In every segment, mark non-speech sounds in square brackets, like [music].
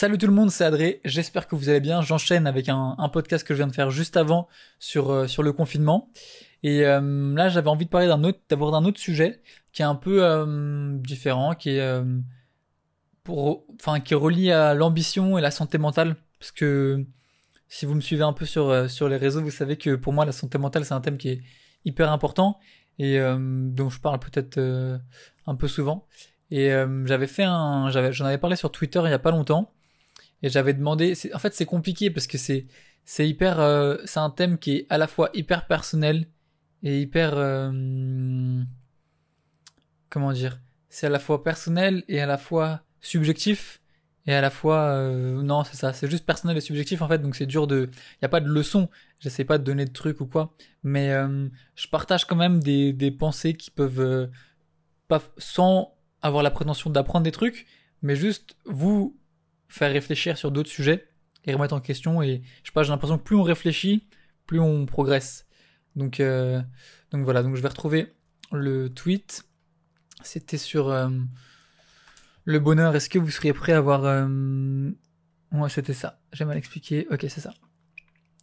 Salut tout le monde, c'est Adré. J'espère que vous allez bien. J'enchaîne avec un, podcast que je viens de faire juste avant sur euh, sur le confinement. Et euh, là, j'avais envie de parler d'un autre, d'avoir d'un autre sujet qui est un peu euh, différent, qui est pour, enfin, qui est à l'ambition et la santé mentale, parce que si vous me suivez un peu sur sur les réseaux, vous savez que pour moi, la santé mentale, c'est un thème qui est hyper important et dont je parle peut-être un peu souvent. Et euh, j'avais fait un, j'avais, j'en avais parlé sur Twitter il y a pas longtemps, et j'avais demandé. En fait, c'est compliqué parce que c'est, c'est hyper, euh, c'est un thème qui est à la fois hyper personnel et hyper, euh, comment dire, c'est à la fois personnel et à la fois subjectif et à la fois non c'est ça c'est juste personnel et subjectif en fait donc c'est dur de il y a pas de leçon j'essaie pas de donner de trucs ou quoi mais je partage quand même des, des pensées qui peuvent pas sans avoir la prétention d'apprendre des trucs, mais juste vous faire réfléchir sur d'autres sujets et remettre en question. Et je sais pas, j'ai l'impression que plus on réfléchit, plus on progresse. Donc, euh, donc voilà, donc je vais retrouver le tweet. C'était sur euh, le bonheur. Est-ce que vous seriez prêt à avoir... Euh... C'était ça. J'ai mal expliqué. Ok, c'est ça.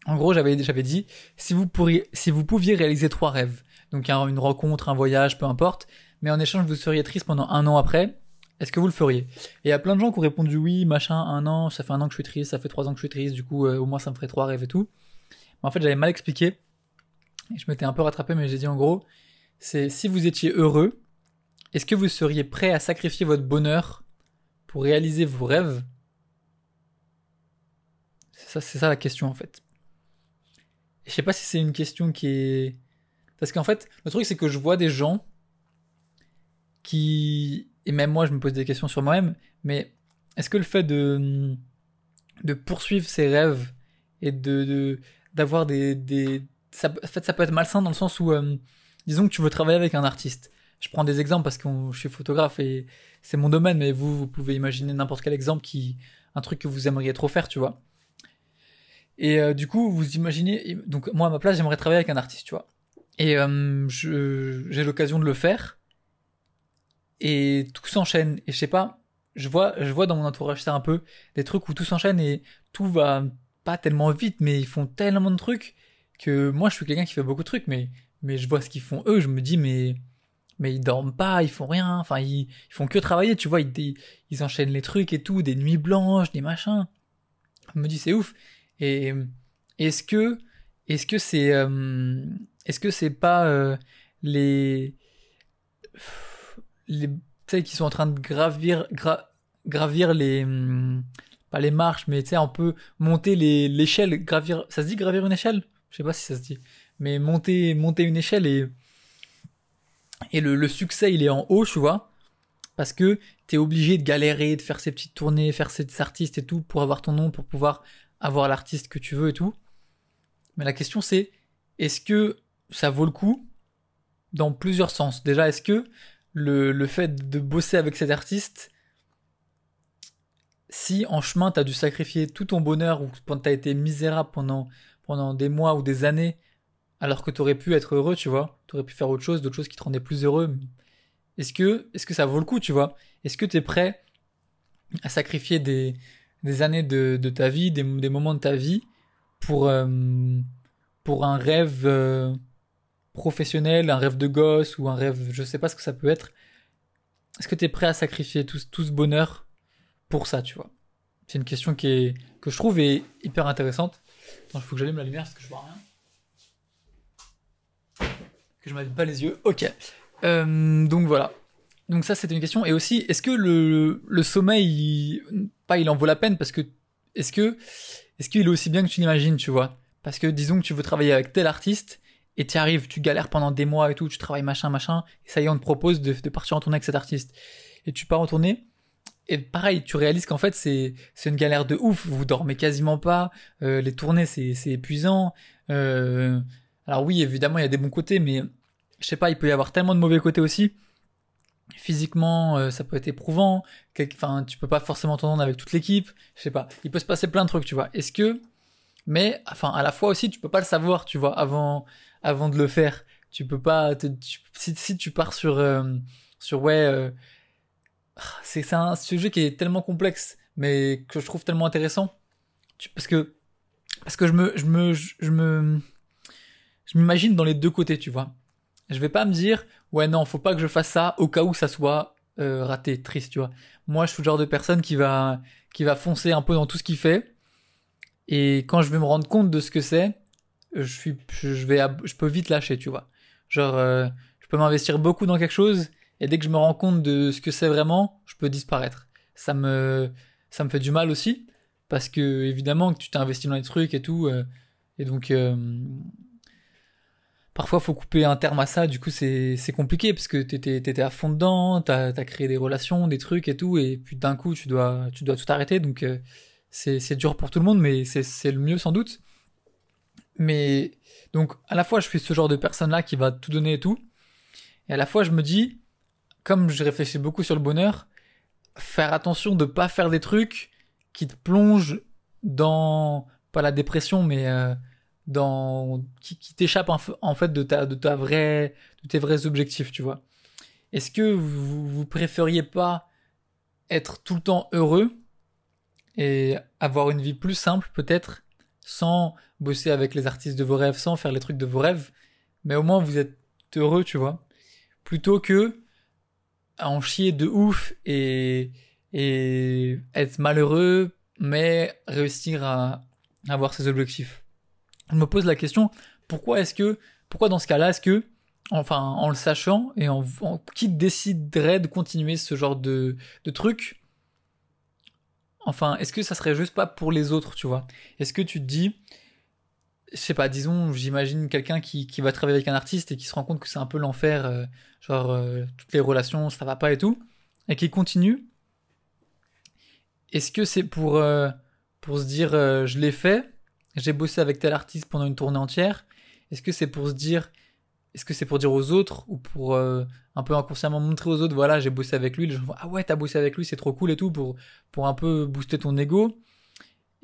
En gros, j'avais j'avais dit si vous pourriez si vous pouviez réaliser trois rêves, donc une rencontre, un voyage, peu importe, mais en échange vous seriez triste pendant un an après, est-ce que vous le feriez? Et il y a plein de gens qui ont répondu oui, machin, un an, ça fait un an que je suis triste, ça fait trois ans que je suis triste, du coup euh, au moins ça me ferait trois rêves et tout. Mais en fait j'avais mal expliqué, je m'étais un peu rattrapé, mais j'ai dit en gros, c'est si vous étiez heureux, est-ce que vous seriez prêt à sacrifier votre bonheur pour réaliser vos rêves? C'est ça, c'est ça la question en fait. Et je sais pas si c'est une question qui est parce qu'en fait, le truc c'est que je vois des gens qui et même moi je me pose des questions sur moi-même, mais est-ce que le fait de de poursuivre ses rêves et de d'avoir des des ça, en fait ça peut être malsain dans le sens où euh, disons que tu veux travailler avec un artiste. Je prends des exemples parce que je suis photographe et c'est mon domaine, mais vous vous pouvez imaginer n'importe quel exemple qui un truc que vous aimeriez trop faire, tu vois. Et euh, du coup, vous imaginez, donc moi à ma place, j'aimerais travailler avec un artiste, tu vois. Et euh, j'ai l'occasion de le faire. Et tout s'enchaîne. Et je sais pas, je vois, je vois dans mon entourage ça un peu, des trucs où tout s'enchaîne et tout va pas tellement vite, mais ils font tellement de trucs que moi je suis quelqu'un qui fait beaucoup de trucs, mais, mais je vois ce qu'ils font eux, je me dis, mais, mais ils dorment pas, ils font rien, enfin ils, ils font que travailler, tu vois, ils, ils enchaînent les trucs et tout, des nuits blanches, des machins. Je me dis, c'est ouf. Et est-ce que, est-ce que c'est, euh, est-ce que c'est pas euh, les les tu qui sont en train de gravir gravir les hum, pas les marches mais tu sais on peut monter les l'échelle gravir ça se dit gravir une échelle? Je sais pas si ça se dit. Mais monter monter une échelle et et le, le succès il est en haut tu vois. Parce que t'es obligé de galérer de faire ces petites tournées faire ces artistes et tout pour avoir ton nom pour pouvoir avoir l'artiste que tu veux et tout. Mais la question c'est est-ce que ça vaut le coup dans plusieurs sens? Déjà, est-ce que le, le fait de bosser avec cet artiste, si en chemin t'as dû sacrifier tout ton bonheur ou t'as été misérable pendant, pendant des mois ou des années, alors que t'aurais pu être heureux, tu vois, t'aurais pu faire autre chose, d'autres choses qui te rendaient plus heureux, est-ce que, est-ce que ça vaut le coup, tu vois? Est-ce que t'es prêt à sacrifier des, des années de, de ta vie, des, des moments de ta vie pour, euh, pour un rêve euh, professionnel, un rêve de gosse ou un rêve, je sais pas ce que ça peut être. Est-ce que tu es prêt à sacrifier tout, tout, ce bonheur pour ça, tu vois? C'est une question qui est, que je trouve est hyper intéressante. Attends, il faut que j'allume la lumière parce que je vois rien. Que je m'allume pas les yeux. Ok. Euh, donc voilà. Donc ça, c'était une question. Et aussi, est-ce que le, le sommeil, pas il en vaut la peine parce que est-ce que est-ce qu'il est aussi bien que tu l'imagines, tu vois? Parce que disons que tu veux travailler avec tel artiste et tu arrives, tu galères pendant des mois et tout, tu travailles machin, machin, et ça y est, on te propose de, de partir en tournée avec cet artiste. Et tu pars en tournée, et pareil, tu réalises qu'en fait c'est c'est une galère de ouf. Vous dormez quasiment pas. Euh, les tournées c'est c'est épuisant. Euh, alors oui, évidemment il y a des bons côtés, mais je sais pas, il peut y avoir tellement de mauvais côtés aussi. Physiquement, euh, ça peut être éprouvant. Enfin, tu peux pas forcément t'entendre avec toute l'équipe. Je sais pas. Il peut se passer plein de trucs, tu vois. Est-ce que, mais enfin à la fois aussi, tu peux pas le savoir, tu vois, avant avant de le faire. Tu peux pas, si, si, tu pars sur, euh, sur ouais, euh, c'est un sujet qui est tellement complexe. mais que je trouve tellement intéressant. Parce que, parce que je me, je me, je me, je m'imagine dans les deux côtés, tu vois. Je vais pas me dire, ouais, non, faut pas que je fasse ça au cas où ça soit euh, raté, triste, tu vois. Moi, je suis le genre de personne qui va, qui va foncer un peu dans tout ce qu'il fait. Et quand je vais me rendre compte de ce que c'est, je suis, je vais, je peux vite lâcher, tu vois. Genre, euh, je peux m'investir beaucoup dans quelque chose et dès que je me rends compte de ce que c'est vraiment, je peux disparaître. Ça me, ça me fait du mal aussi parce que évidemment que tu t'es investi dans les trucs et tout, euh, et donc euh, parfois faut couper un terme à ça. Du coup, c'est c'est compliqué parce que t'étais t'étais à fond dedans, t'as as créé des relations, des trucs et tout, et puis d'un coup tu dois tu dois tout arrêter. Donc c'est c'est dur pour tout le monde, mais c'est c'est le mieux sans doute. Mais donc à la fois je suis ce genre de personne là qui va tout donner et tout, et à la fois je me dis comme je réfléchis beaucoup sur le bonheur, faire attention de pas faire des trucs qui te plongent dans pas la dépression mais euh, dans qui, qui t'échappe en, fait de ta de ta vraie de tes vrais objectifs tu vois. Est-ce que vous, vous préfériez pas être tout le temps heureux et avoir une vie plus simple peut-être sans bosser avec les artistes de vos rêves sans faire les trucs de vos rêves. Mais au moins vous êtes heureux tu vois. Plutôt que à en chier de ouf et et être malheureux mais réussir à avoir ses objectifs. Je me pose la question pourquoi est-ce que pourquoi dans ce cas-là est-ce que enfin en le sachant et en, qui déciderait de continuer ce genre de de truc enfin est-ce que ça serait juste pas pour les autres tu vois? Est-ce que tu te dis je sais pas disons j'imagine quelqu'un qui qui va travailler avec un artiste et qui se rend compte que c'est un peu l'enfer euh, genre euh, toutes les relations ça va pas et tout et qui continue est-ce que c'est pour euh, pour se dire je l'ai fait j'ai bossé avec tel artiste pendant une tournée entière? Est-ce que c'est pour se dire, est-ce que c'est pour dire aux autres ou pour euh, un peu inconsciemment montrer aux autres, voilà, j'ai bossé avec lui, les gens vont, ah ouais, t'as bossé avec lui, c'est trop cool et tout pour pour un peu booster ton ego.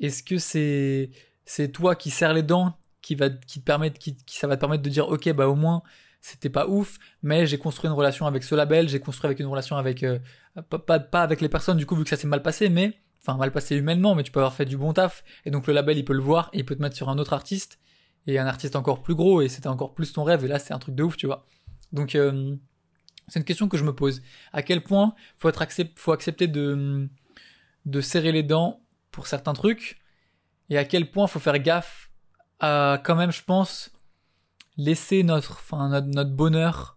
Est-ce que c'est c'est toi qui serres les dents qui va qui te permettre qui, ça va te permettre de dire ok bah au moins c'était pas ouf mais j'ai construit une relation avec ce label j'ai construit avec une relation avec euh, pas, pas avec les personnes du coup vu que ça s'est mal passé mais enfin mal passé humainement, mais tu peux avoir fait du bon taf, et donc le label il peut le voir, et il peut te mettre sur un autre artiste, et un artiste encore plus gros, et c'était encore plus ton rêve, et là c'est un truc de ouf, tu vois. Donc euh, c'est une question que je me pose. À quel point faut être faut accepter de de serrer les dents pour certains trucs, et à quel point faut faire gaffe à quand même, je pense, laisser notre, enfin notre, notre bonheur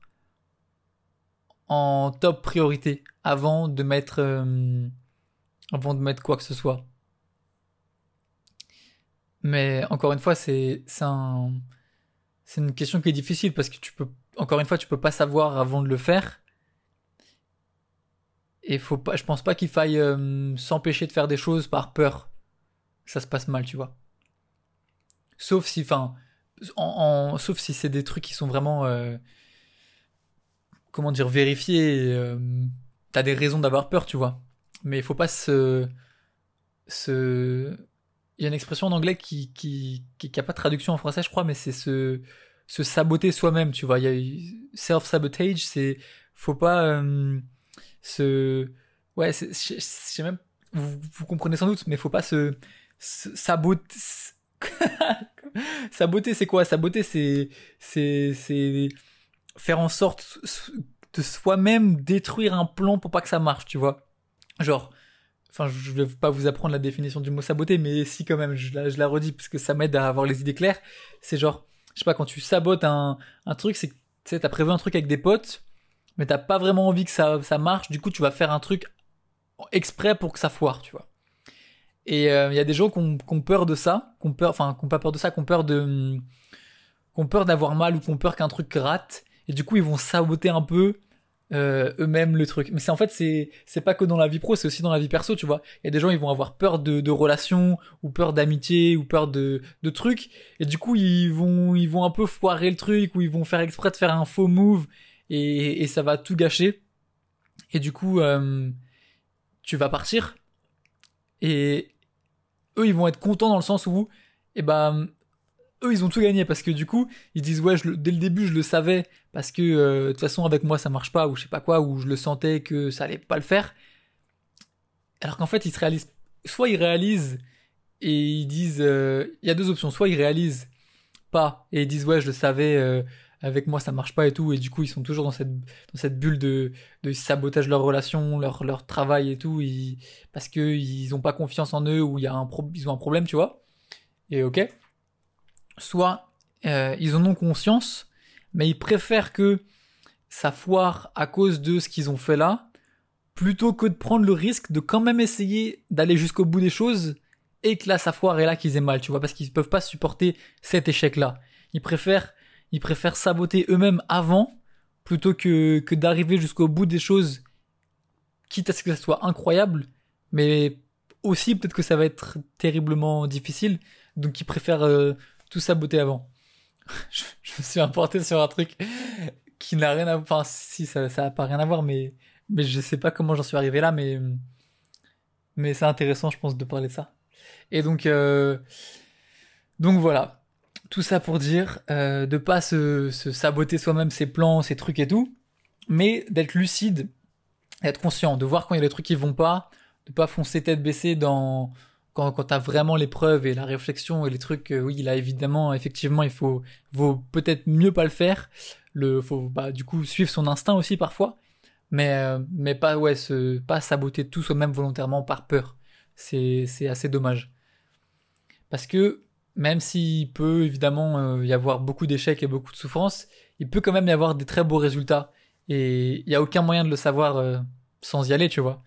en top priorité avant de mettre euh, avant de mettre quoi que ce soit. Mais encore une fois, c'est un, une question qui est difficile parce que tu peux, encore une fois, tu peux pas savoir avant de le faire. Et faut pas, je pense pas qu'il faille euh, s'empêcher de faire des choses par peur. Ça se passe mal, tu vois. Sauf si, enfin, en, sauf si c'est des trucs qui sont vraiment, euh, comment dire, vérifiés. Euh, T'as des raisons d'avoir peur, tu vois mais il faut pas se se il y a une expression en anglais qui qui qui, a pas de traduction en français je crois mais c'est se se saboter soi-même tu vois. Il y a self sabotage c'est faut pas euh, se ouais je sais même vous, vous, comprenez sans doute mais faut pas se, se saboter [laughs] saboter c'est quoi? Saboter c'est c'est c'est faire en sorte de soi-même détruire un plan pour pas que ça marche tu vois. Genre enfin je vais pas vous apprendre la définition du mot saboter mais si quand même je la, redis parce que ça m'aide à avoir les idées claires. C'est genre je sais pas quand tu sabotes un, un truc c'est que tu t'as prévu un truc avec des potes mais t'as pas vraiment envie que ça ça marche du coup tu vas faire un truc exprès pour que ça foire tu vois. Et il euh, y a des gens qui ont, peur de ça qui ont peur enfin qui ont pas peur de ça qui ont peur de qui ont peur d'avoir mal ou qui ont peur qu'un truc rate et du coup ils vont saboter un peu euh, eux-mêmes le truc. Mais c'est en fait c'est c'est pas que dans la vie pro, c'est aussi dans la vie perso, tu vois. Il y a des gens ils vont avoir peur de, de relations ou peur d'amitié ou peur de de trucs et du coup ils vont ils vont un peu foirer le truc ou ils vont faire exprès de faire un faux move et et ça va tout gâcher. Et du coup euh, tu vas partir et eux ils vont être contents dans le sens où eh ben ils ont tout gagné parce que du coup ils disent ouais je, dès le début je le savais parce que euh, de toute façon avec moi ça marche pas ou je sais pas quoi ou je le sentais que ça allait pas le faire alors qu'en fait ils se réalisent soit ils réalisent et ils disent, euh, il y a deux options, soit ils réalisent pas et ils disent ouais je le savais, euh, avec moi ça marche pas et tout, et du coup ils sont toujours dans cette, dans cette bulle de, de sabotage leur relation, leur, leur travail et tout, parce qu'ils ont pas confiance en eux ou y a un ils ont un problème, tu vois. Et ok. Soit euh, ils en ont conscience, mais ils préfèrent que ça foire à cause de ce qu'ils ont fait là, plutôt que de prendre le risque de quand même essayer d'aller jusqu'au bout des choses et que là ça foire et là qu'ils aient mal, tu vois, parce qu'ils peuvent pas supporter cet échec-là. Ils préfèrent, ils préfèrent saboter eux-mêmes avant plutôt que, que d'arriver jusqu'au bout des choses, quitte à ce que ça soit incroyable, mais aussi peut-être que ça va être terriblement difficile, donc ils préfèrent euh, tout saboter avant. [laughs] je, me suis importé sur un truc qui n'a rien à voir, enfin si ça, ça a pas rien à voir, mais mais je sais pas comment j'en suis arrivé là, mais mais c'est intéressant, je pense, de parler de ça. Et donc, euh, donc voilà, tout ça pour dire euh, de pas se, se saboter soi-même ses plans, ses trucs et tout, mais d'être lucide, d'être conscient, de voir quand il y a des trucs qui vont pas, de pas foncer tête baissée dans quand, quand t'as vraiment les preuves et la réflexion et les trucs, euh, oui, là évidemment, effectivement, il faut, vaut peut-être mieux pas le faire. Le, faut bah, du coup suivre son instinct aussi parfois, mais euh, mais pas ouais, pas saboter tout soi-même volontairement par peur. C'est c'est assez dommage. Parce que même s'il peut évidemment euh, y avoir beaucoup d'échecs et beaucoup de souffrances, il peut quand même y avoir des très beaux résultats. Et il n'y a aucun moyen de le savoir sans y aller, tu vois.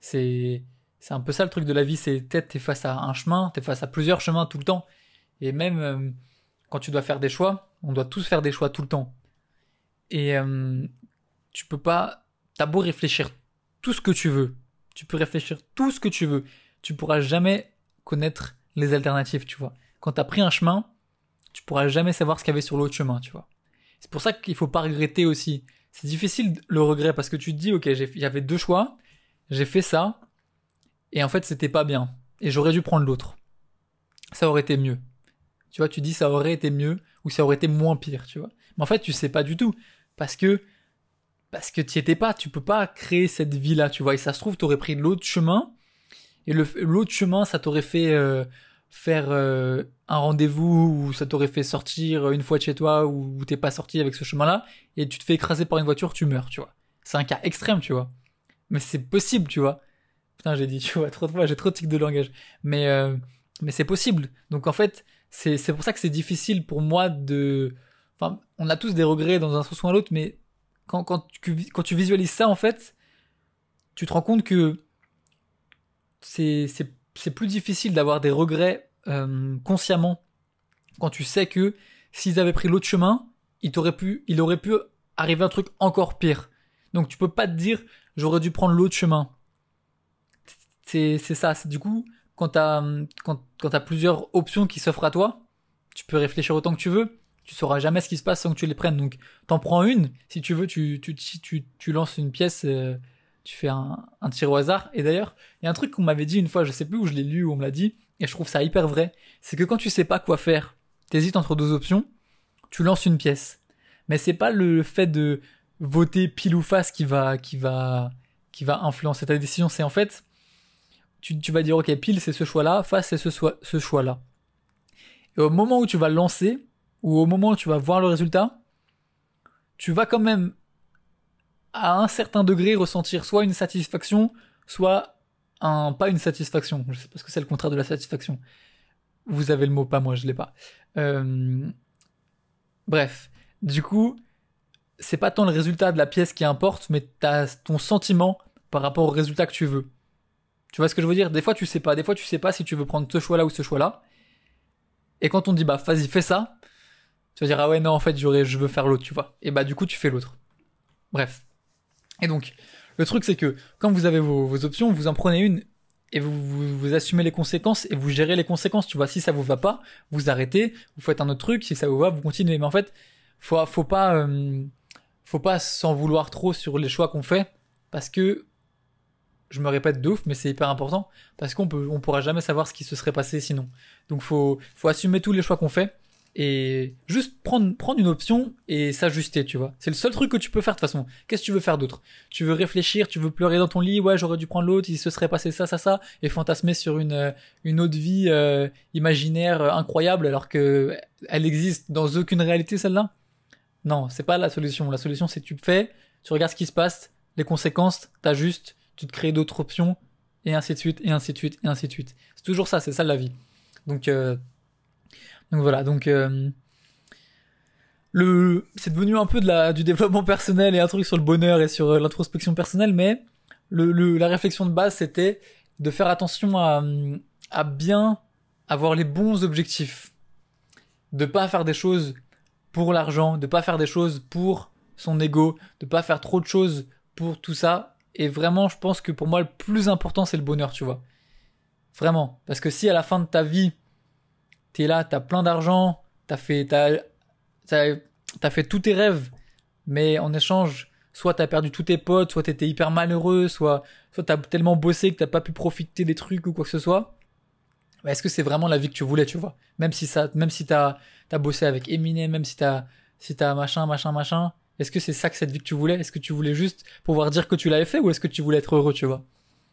C'est, c'est un peu ça le truc de la vie, c'est peut-être t'es face à un chemin, t'es face à plusieurs chemins tout le temps. Et même euh, quand tu dois faire des choix, on doit tous faire des choix tout le temps. Et tu peux pas, t'as beau réfléchir tout ce que tu veux, tu peux réfléchir tout ce que tu veux, tu pourras jamais connaître les alternatives, tu vois. Quand t'as pris un chemin, tu pourras jamais savoir ce qu'il y avait sur l'autre chemin, tu vois. C'est pour ça qu'il faut pas regretter aussi. C'est difficile le regret parce que tu te dis, ok, j'avais deux choix, j'ai fait ça, et en fait c'était pas bien, et j'aurais dû prendre l'autre. Ça aurait été mieux. Tu vois, tu dis ça aurait été mieux ou ça aurait été moins pire, tu vois. Mais en fait, tu sais pas du tout parce que parce que tu étais pas, tu peux pas créer cette vie là, tu vois. Et ça se trouve, tu aurais pris l'autre chemin et l'autre chemin, ça t'aurait fait euh, faire euh, un rendez-vous ou ça t'aurait fait sortir une fois de chez toi ou t'es pas sorti avec ce chemin-là et tu te fais écraser par une voiture, tu meurs, tu vois. C'est un cas extrême, tu vois. Mais c'est possible, tu vois. Putain, j'ai dit, tu vois, trop de fois, j'ai trop de tics de langage. Mais euh, mais c'est possible. Donc en fait, c'est pour ça que c'est difficile pour moi de. Enfin, on a tous des regrets dans un sens ou dans l'autre, mais quand quand tu quand tu visualises ça, en fait, tu te rends compte que c'est plus difficile d'avoir des regrets euh, consciemment quand tu sais que s'ils avaient pris l'autre chemin, il pu, il aurait pu arriver un truc encore pire. Donc tu peux pas te dire j'aurais dû prendre l'autre chemin. C'est ça. C'est du coup quand t'as quand quand t'as plusieurs options qui s'offrent à toi, tu peux réfléchir autant que tu veux. Tu sauras jamais ce qui se passe sans que tu les prennes. Donc t'en prends une. Si tu veux, tu tu tu tu, lances une pièce. Euh, tu fais un, tir au hasard. Et d'ailleurs, il y a un truc qu'on m'avait dit une fois, je sais plus où je l'ai lu, où on me l'a dit, et je trouve ça hyper vrai, c'est que quand tu sais pas quoi faire, t'hésites entre deux options, tu lances une pièce. Mais c'est pas le fait de voter pile ou face qui va, qui va, qui va influencer ta décision, c'est en fait, tu, vas dire, ok, pile c'est ce choix-là, face c'est ce, ce choix-là. Et au moment où tu vas lancer, ou au moment où tu vas voir le résultat, tu vas quand même à un certain degré ressentir soit une satisfaction, soit un pas une satisfaction. Je sais pas ce que c'est le contraire de la satisfaction. Vous avez le mot, pas moi, je l'ai pas. Euh... Bref, du coup, c'est pas tant le résultat de la pièce qui importe, mais t'as ton sentiment par rapport au résultat que tu veux. Tu vois ce que je veux dire? Des fois tu sais pas, des fois tu sais pas si tu veux prendre ce choix-là ou ce choix-là. Et quand on dit bah vas-y fais ça, tu vas dire ah ouais non en fait je veux faire l'autre, tu vois. Et bah du coup tu fais l'autre. Bref. Et donc, le truc c'est que quand vous avez vos, options, vous en prenez une et vous, vous, assumez les conséquences et vous gérez les conséquences. Tu vois, si ça vous va pas, vous arrêtez, vous faites un autre truc. Si ça vous va, vous continuez. Mais en fait, faut faut pas euh, faut pas s'en vouloir trop sur les choix qu'on fait parce que je me répète de ouf, mais c'est hyper important parce qu'on peut on pourra jamais savoir ce qui se serait passé sinon. Donc faut faut assumer tous les choix qu'on fait et juste prendre prendre une option et s'ajuster, tu vois. C'est le seul truc que tu peux faire de toute façon. Qu'est-ce que tu veux faire d'autre? Tu veux réfléchir, tu veux pleurer dans ton lit, ouais, j'aurais dû prendre l'autre, il se serait passé ça ça ça et fantasmer sur une une autre vie euh, imaginaire euh, incroyable alors que elle existe dans aucune réalité celle-là? Non, c'est pas la solution. La solution c'est tu fais, tu regardes ce qui se passe, les conséquences, t'ajustes, tu te crées d'autres options et ainsi de suite et ainsi de suite et ainsi de suite. C'est toujours ça, c'est ça la vie. Donc donc voilà, donc euh, le c'est devenu un peu de la du développement personnel et un truc sur le bonheur et sur euh, l'introspection personnelle, mais le, la réflexion de base c'était de faire attention à à bien avoir les bons objectifs, de pas faire des choses pour l'argent, de pas faire des choses pour son ego, de pas faire trop de choses pour tout ça. Et vraiment, je pense que pour moi, le plus important, c'est le bonheur, tu vois. Vraiment. Parce que si à la fin de ta vie, t'es là, t'as plein d'argent, t'as fait, t'as, t'as, fait tous tes rêves, mais en échange, soit t'as perdu tous tes potes, soit t'étais hyper malheureux, soit, soit t'as tellement bossé que t'as pas pu profiter des trucs ou quoi que ce soit. Est-ce que c'est vraiment la vie que tu voulais, tu vois? Même si ça, même si t'as, t'as bossé avec Eminem, même si t'as, si t'as machin, machin, machin. Est-ce que c'est ça que cette vie que tu voulais? Est-ce que tu voulais juste pouvoir dire que tu l'avais fait ou est-ce que tu voulais être heureux, tu vois?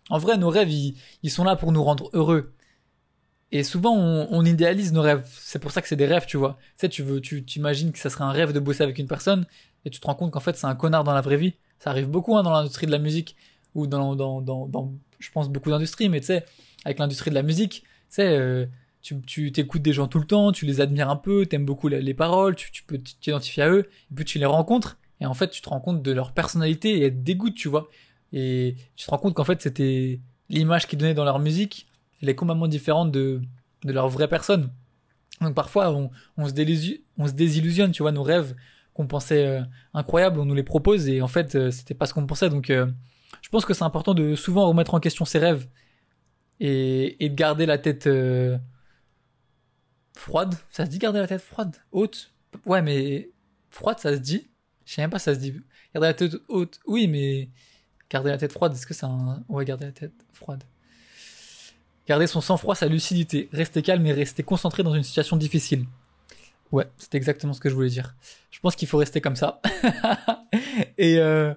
En vrai, nos rêves, ils sont là pour nous rendre heureux. Et souvent, on, idéalise nos rêves. C'est pour ça que c'est des rêves, tu vois. Tu sais, tu veux, tu imagines que ça serait un rêve de bosser avec une personne, et tu te rends compte qu'en fait, c'est un connard dans la vraie vie. Ça arrive beaucoup hein, dans l'industrie de la musique, ou dans, dans, dans, dans je pense, beaucoup d'industries, mais tu sais, avec l'industrie de la musique, tu sais, euh, tu, t'écoutes des gens tout le temps, tu les admires un peu, t'aimes beaucoup les, paroles, tu, tu peux t'identifier à eux, et puis tu les rencontres, et en fait, tu te rends compte de leur personnalité et elles te dégoûtent, tu vois. Et tu te rends compte qu'en fait, c'était l'image qu'ils donnaient dans leur musique, elle est complètement différente de, de leur vraie personne. Donc parfois, on, se on se désillusionne, tu vois, nos rêves qu'on pensait euh, incroyables, on nous les propose et en fait, euh, c'était pas ce qu'on pensait. Donc, euh, je pense que c'est important de souvent remettre en question ses rêves et, et de garder la tête froide. Ça se dit garder la tête froide, haute. Ouais, mais froide, ça se dit. Je sais même pas, ça se dit. Garder la tête haute, oui, mais garder la tête froide, est-ce que c'est un. Ouais, garder la tête froide. Garder son sang-froid, sa lucidité. Rester calme et rester concentré dans une situation difficile. Ouais, c'est exactement ce que je voulais dire. Je pense qu'il faut rester comme ça. [laughs] et, euh,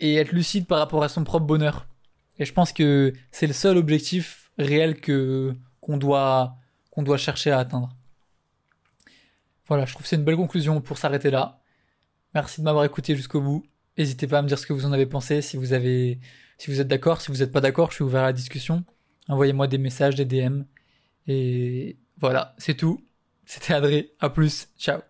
et être lucide par rapport à son propre bonheur. Et je pense que c'est le seul objectif réel que qu'on doit doit chercher à atteindre. Voilà, je trouve que c'est une belle conclusion pour s'arrêter là. Merci de m'avoir écouté jusqu'au bout. N'hésitez pas à me dire ce que vous en avez pensé, si vous avez, si vous êtes d'accord, si vous n'êtes pas d'accord, je suis ouvert à la discussion. Envoyez-moi des messages, des DM. Et voilà, c'est tout. C'était Adré. À plus. Ciao.